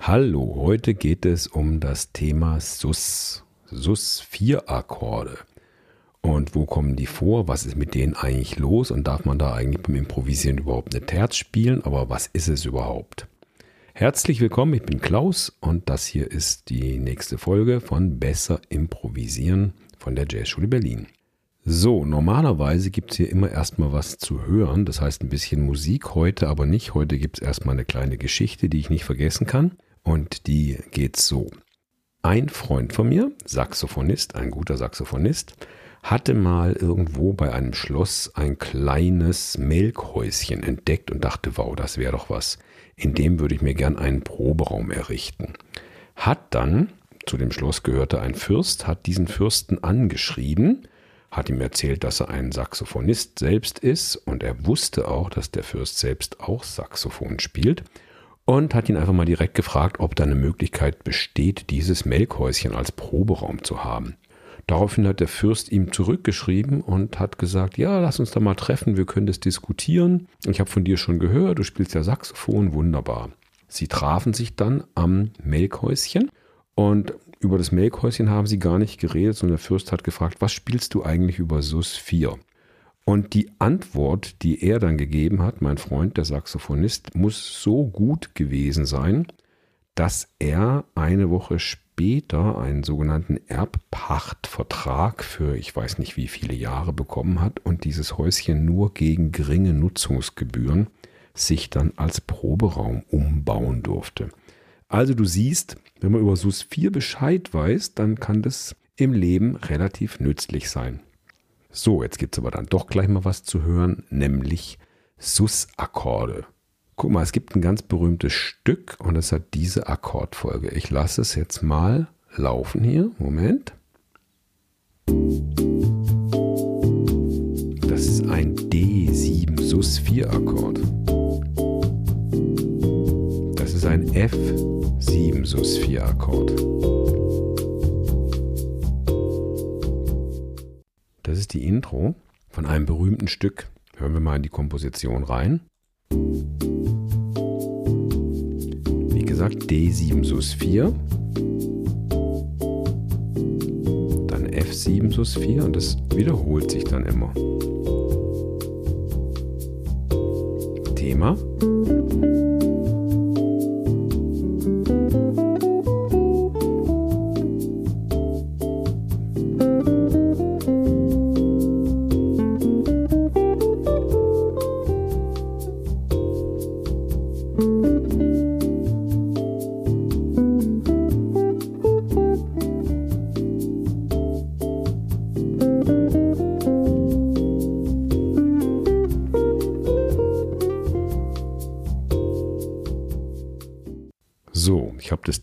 Hallo, heute geht es um das Thema Sus. Sus-4-Akkorde. Und wo kommen die vor? Was ist mit denen eigentlich los? Und darf man da eigentlich beim Improvisieren überhaupt eine Terz spielen? Aber was ist es überhaupt? Herzlich willkommen, ich bin Klaus und das hier ist die nächste Folge von Besser Improvisieren von der Jazzschule Berlin. So, normalerweise gibt es hier immer erstmal was zu hören, das heißt ein bisschen Musik heute, aber nicht. Heute gibt es erstmal eine kleine Geschichte, die ich nicht vergessen kann. Und die geht so. Ein Freund von mir, Saxophonist, ein guter Saxophonist, hatte mal irgendwo bei einem Schloss ein kleines Melkhäuschen entdeckt und dachte, wow, das wäre doch was. In dem würde ich mir gern einen Proberaum errichten. Hat dann, zu dem Schloss gehörte ein Fürst, hat diesen Fürsten angeschrieben, hat ihm erzählt, dass er ein Saxophonist selbst ist und er wusste auch, dass der Fürst selbst auch Saxophon spielt und hat ihn einfach mal direkt gefragt, ob da eine Möglichkeit besteht, dieses Melkhäuschen als Proberaum zu haben. Daraufhin hat der Fürst ihm zurückgeschrieben und hat gesagt, ja, lass uns da mal treffen, wir können das diskutieren. Ich habe von dir schon gehört, du spielst ja Saxophon, wunderbar. Sie trafen sich dann am Melkhäuschen und über das Melkhäuschen haben sie gar nicht geredet, sondern der Fürst hat gefragt, was spielst du eigentlich über SUS 4? Und die Antwort, die er dann gegeben hat, mein Freund, der Saxophonist, muss so gut gewesen sein, dass er eine Woche später einen sogenannten Erbpachtvertrag für ich weiß nicht wie viele Jahre bekommen hat und dieses Häuschen nur gegen geringe Nutzungsgebühren sich dann als Proberaum umbauen durfte. Also du siehst, wenn man über SUS 4 Bescheid weiß, dann kann das im Leben relativ nützlich sein. So, jetzt gibt es aber dann doch gleich mal was zu hören, nämlich Sus-Akkorde. Guck mal, es gibt ein ganz berühmtes Stück und es hat diese Akkordfolge. Ich lasse es jetzt mal laufen hier. Moment. Das ist ein D7 Sus 4 Akkord. Das ist ein F7 Sus 4 Akkord. Das ist die Intro von einem berühmten Stück. Hören wir mal in die Komposition rein. Wie gesagt, D7 Sus 4. Dann F7 Sus 4 und das wiederholt sich dann immer. Thema.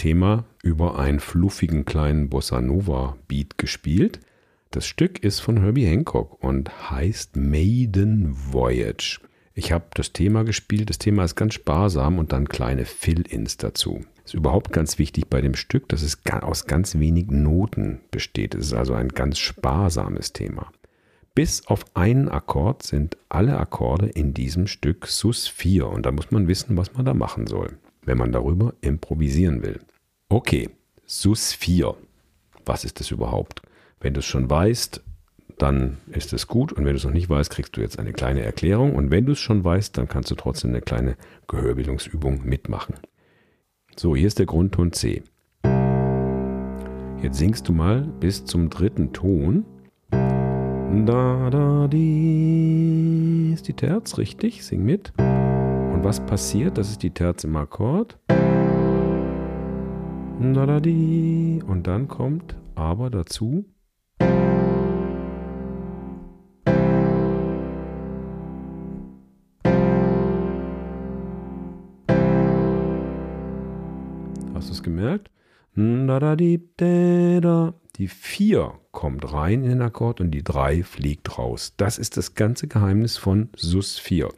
Thema über einen fluffigen kleinen Bossa Nova Beat gespielt. Das Stück ist von Herbie Hancock und heißt Maiden Voyage. Ich habe das Thema gespielt. Das Thema ist ganz sparsam und dann kleine Fill-ins dazu. Ist überhaupt ganz wichtig bei dem Stück, dass es aus ganz wenigen Noten besteht. Es ist also ein ganz sparsames Thema. Bis auf einen Akkord sind alle Akkorde in diesem Stück Sus 4 und da muss man wissen, was man da machen soll wenn man darüber improvisieren will. Okay, SUS 4. Was ist das überhaupt? Wenn du es schon weißt, dann ist es gut. Und wenn du es noch nicht weißt, kriegst du jetzt eine kleine Erklärung. Und wenn du es schon weißt, dann kannst du trotzdem eine kleine Gehörbildungsübung mitmachen. So, hier ist der Grundton C. Jetzt singst du mal bis zum dritten Ton. Da, da, die ist die Terz, richtig? Sing mit. Und was passiert? Das ist die Terz im Akkord. Und dann kommt aber dazu. Hast du es gemerkt? Die 4 kommt rein in den Akkord und die 3 fliegt raus. Das ist das ganze Geheimnis von Sus 4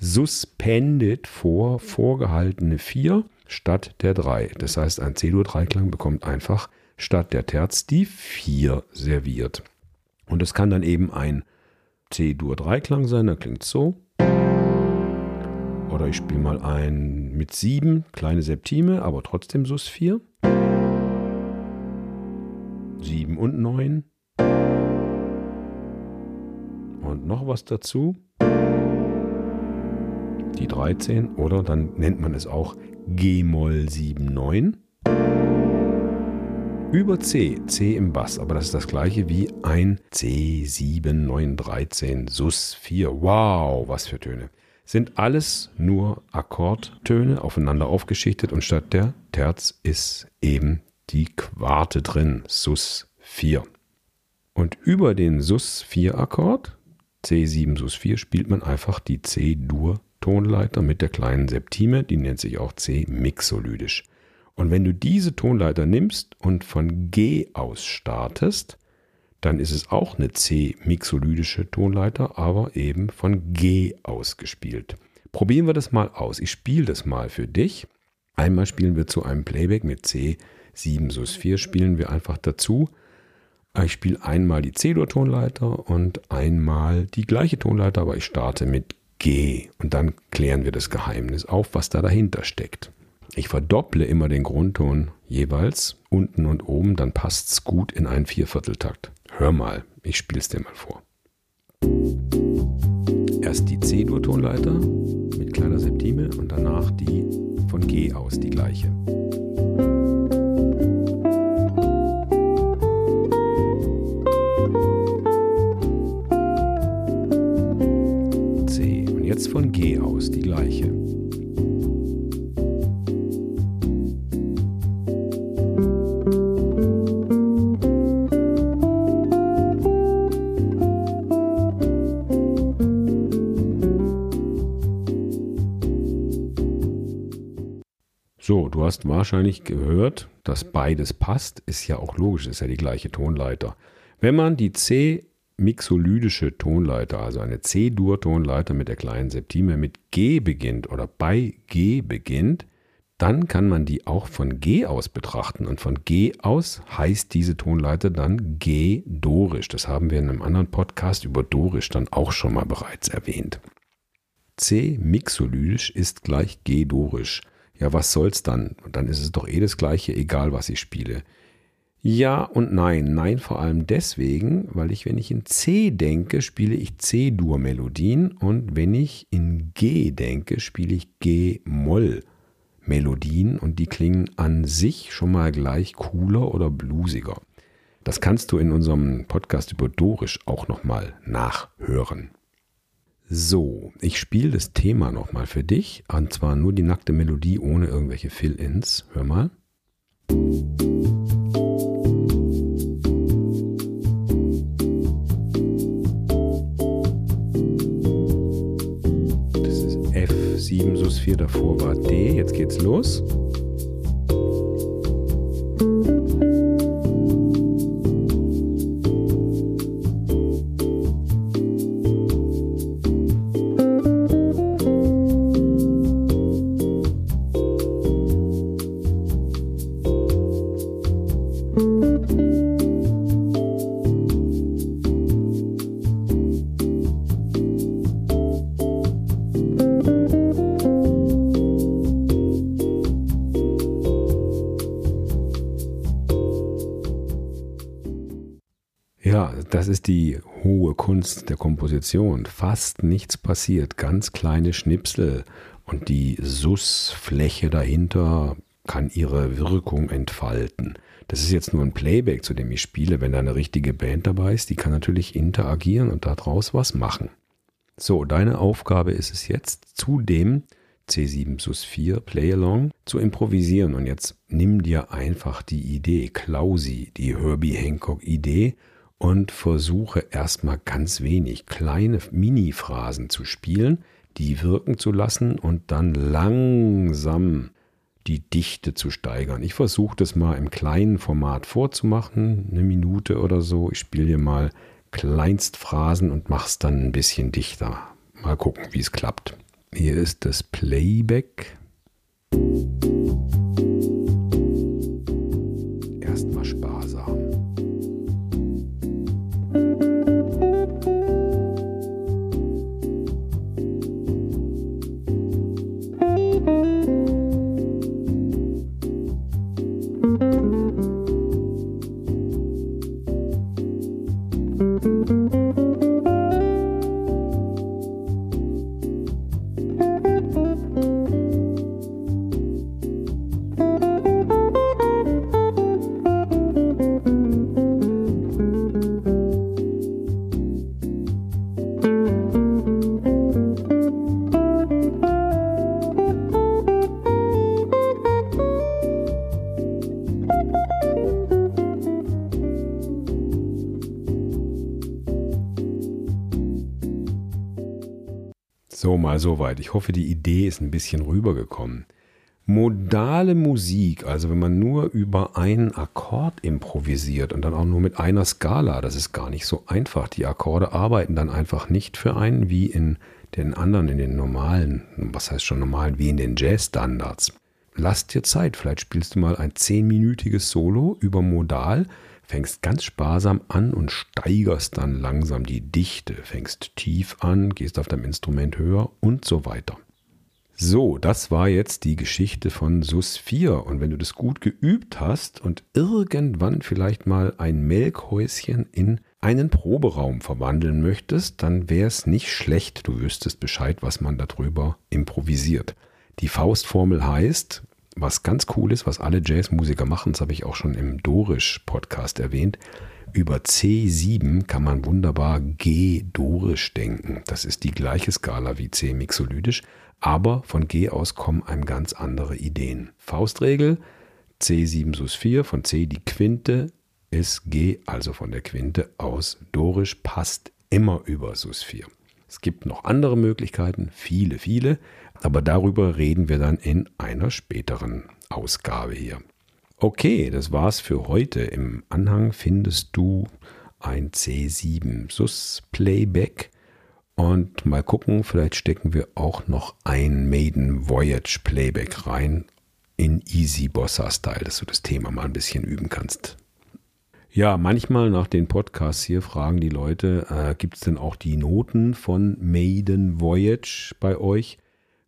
suspendet vor vorgehaltene 4 statt der 3. Das heißt, ein C-Dur-Dreiklang bekommt einfach statt der Terz die 4 serviert. Und es kann dann eben ein C-Dur-Dreiklang sein, der klingt so. Oder ich spiele mal ein mit 7, kleine Septime, aber trotzdem Sus 4. 7 und 9. Und noch was dazu. Die 13 oder dann nennt man es auch G-Moll 7, 9 über C, C im Bass, aber das ist das gleiche wie ein C, 7, 9, 13, Sus 4. Wow, was für Töne. Sind alles nur Akkordtöne aufeinander aufgeschichtet und statt der Terz ist eben die Quarte drin, Sus 4. Und über den Sus 4 Akkord, C7 Sus 4, spielt man einfach die C-Dur Tonleiter mit der kleinen Septime, die nennt sich auch C mixolydisch. Und wenn du diese Tonleiter nimmst und von G aus startest, dann ist es auch eine C-mixolydische Tonleiter, aber eben von G aus gespielt. Probieren wir das mal aus. Ich spiele das mal für dich. Einmal spielen wir zu einem Playback mit C 7 Sus 4, spielen wir einfach dazu. Ich spiele einmal die C-Dur-Tonleiter und einmal die gleiche Tonleiter, aber ich starte mit G. Und dann klären wir das Geheimnis auf, was da dahinter steckt. Ich verdopple immer den Grundton jeweils, unten und oben, dann passt es gut in einen Viervierteltakt. Hör mal, ich spiele es dir mal vor. Erst die C-Dur-Tonleiter mit kleiner Septime und danach die von G aus die gleiche. Jetzt von G aus die gleiche. So, du hast wahrscheinlich gehört, dass beides passt. Ist ja auch logisch, ist ja die gleiche Tonleiter. Wenn man die C-mixolydische Tonleiter, also eine C-Dur-Tonleiter mit der kleinen Septime mit G beginnt oder bei G beginnt, dann kann man die auch von G aus betrachten. Und von G aus heißt diese Tonleiter dann G-Dorisch. Das haben wir in einem anderen Podcast über Dorisch dann auch schon mal bereits erwähnt. C-mixolydisch ist gleich G-Dorisch ja, was soll's dann? Dann ist es doch eh das Gleiche, egal was ich spiele. Ja und nein. Nein vor allem deswegen, weil ich, wenn ich in C denke, spiele ich C-Dur-Melodien und wenn ich in G denke, spiele ich G-Moll-Melodien und die klingen an sich schon mal gleich cooler oder bluesiger. Das kannst du in unserem Podcast über Dorisch auch nochmal nachhören. So, ich spiele das Thema nochmal für dich. Und zwar nur die nackte Melodie ohne irgendwelche Fill-Ins. Hör mal. 4, davor war D. Jetzt geht's los. Ja, das ist die hohe Kunst der Komposition. Fast nichts passiert, ganz kleine Schnipsel und die Sussfläche dahinter kann ihre Wirkung entfalten. Das ist jetzt nur ein Playback, zu dem ich spiele. Wenn da eine richtige Band dabei ist, die kann natürlich interagieren und daraus was machen. So, deine Aufgabe ist es jetzt, zu dem C7 Sus 4 Playalong zu improvisieren. Und jetzt nimm dir einfach die Idee, Klausi, die Herbie Hancock Idee und versuche erstmal ganz wenig kleine Mini-Phrasen zu spielen, die wirken zu lassen und dann langsam die Dichte zu steigern. Ich versuche das mal im kleinen Format vorzumachen, eine Minute oder so. Ich spiele hier mal Kleinstphrasen und mache es dann ein bisschen dichter. Mal gucken, wie es klappt. Hier ist das Playback. Erstmal mal soweit. Ich hoffe, die Idee ist ein bisschen rübergekommen. Modale Musik, also wenn man nur über einen Akkord improvisiert und dann auch nur mit einer Skala, das ist gar nicht so einfach. Die Akkorde arbeiten dann einfach nicht für einen wie in den anderen, in den normalen, was heißt schon normalen, wie in den Jazz-Standards. Lass dir Zeit, vielleicht spielst du mal ein zehnminütiges Solo über Modal, fängst ganz sparsam an und steigerst dann langsam die Dichte, fängst tief an, gehst auf deinem Instrument höher und so weiter. So, das war jetzt die Geschichte von SUS 4 und wenn du das gut geübt hast und irgendwann vielleicht mal ein Melkhäuschen in einen Proberaum verwandeln möchtest, dann wäre es nicht schlecht, du wüsstest Bescheid, was man darüber improvisiert. Die Faustformel heißt, was ganz cool ist, was alle Jazzmusiker machen, das habe ich auch schon im Dorisch-Podcast erwähnt, über C7 kann man wunderbar G-Dorisch denken. Das ist die gleiche Skala wie C-Mixolydisch, aber von G aus kommen einem ganz andere Ideen. Faustregel C7 sus 4, von C die Quinte, ist G, also von der Quinte aus. Dorisch passt immer über Sus 4. Es gibt noch andere Möglichkeiten, viele, viele, aber darüber reden wir dann in einer späteren Ausgabe hier. Okay, das war's für heute. Im Anhang findest du ein C7 Sus Playback und mal gucken, vielleicht stecken wir auch noch ein Maiden Voyage Playback rein in Easy Bossa Style, dass du das Thema mal ein bisschen üben kannst. Ja, manchmal nach den Podcasts hier fragen die Leute, äh, gibt es denn auch die Noten von Maiden Voyage bei euch?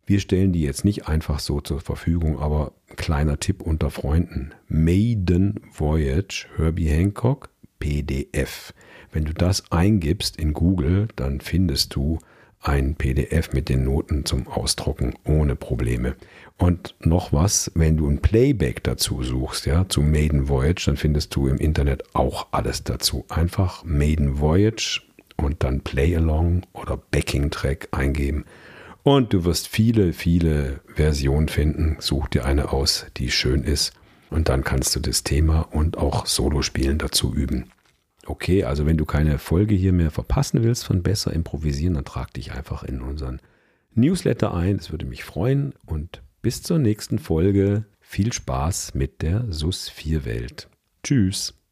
Wir stellen die jetzt nicht einfach so zur Verfügung, aber kleiner Tipp unter Freunden. Maiden Voyage, Herbie Hancock, PDF. Wenn du das eingibst in Google, dann findest du ein PDF mit den Noten zum Ausdrucken ohne Probleme. Und noch was, wenn du ein Playback dazu suchst, ja, zu Maiden Voyage, dann findest du im Internet auch alles dazu. Einfach Maiden Voyage und dann Play Along oder Backing Track eingeben. Und du wirst viele, viele Versionen finden. Such dir eine aus, die schön ist. Und dann kannst du das Thema und auch Solospielen dazu üben. Okay, also wenn du keine Folge hier mehr verpassen willst von Besser Improvisieren, dann trag dich einfach in unseren Newsletter ein. Das würde mich freuen. Und bis zur nächsten Folge. Viel Spaß mit der SUS 4 Welt. Tschüss.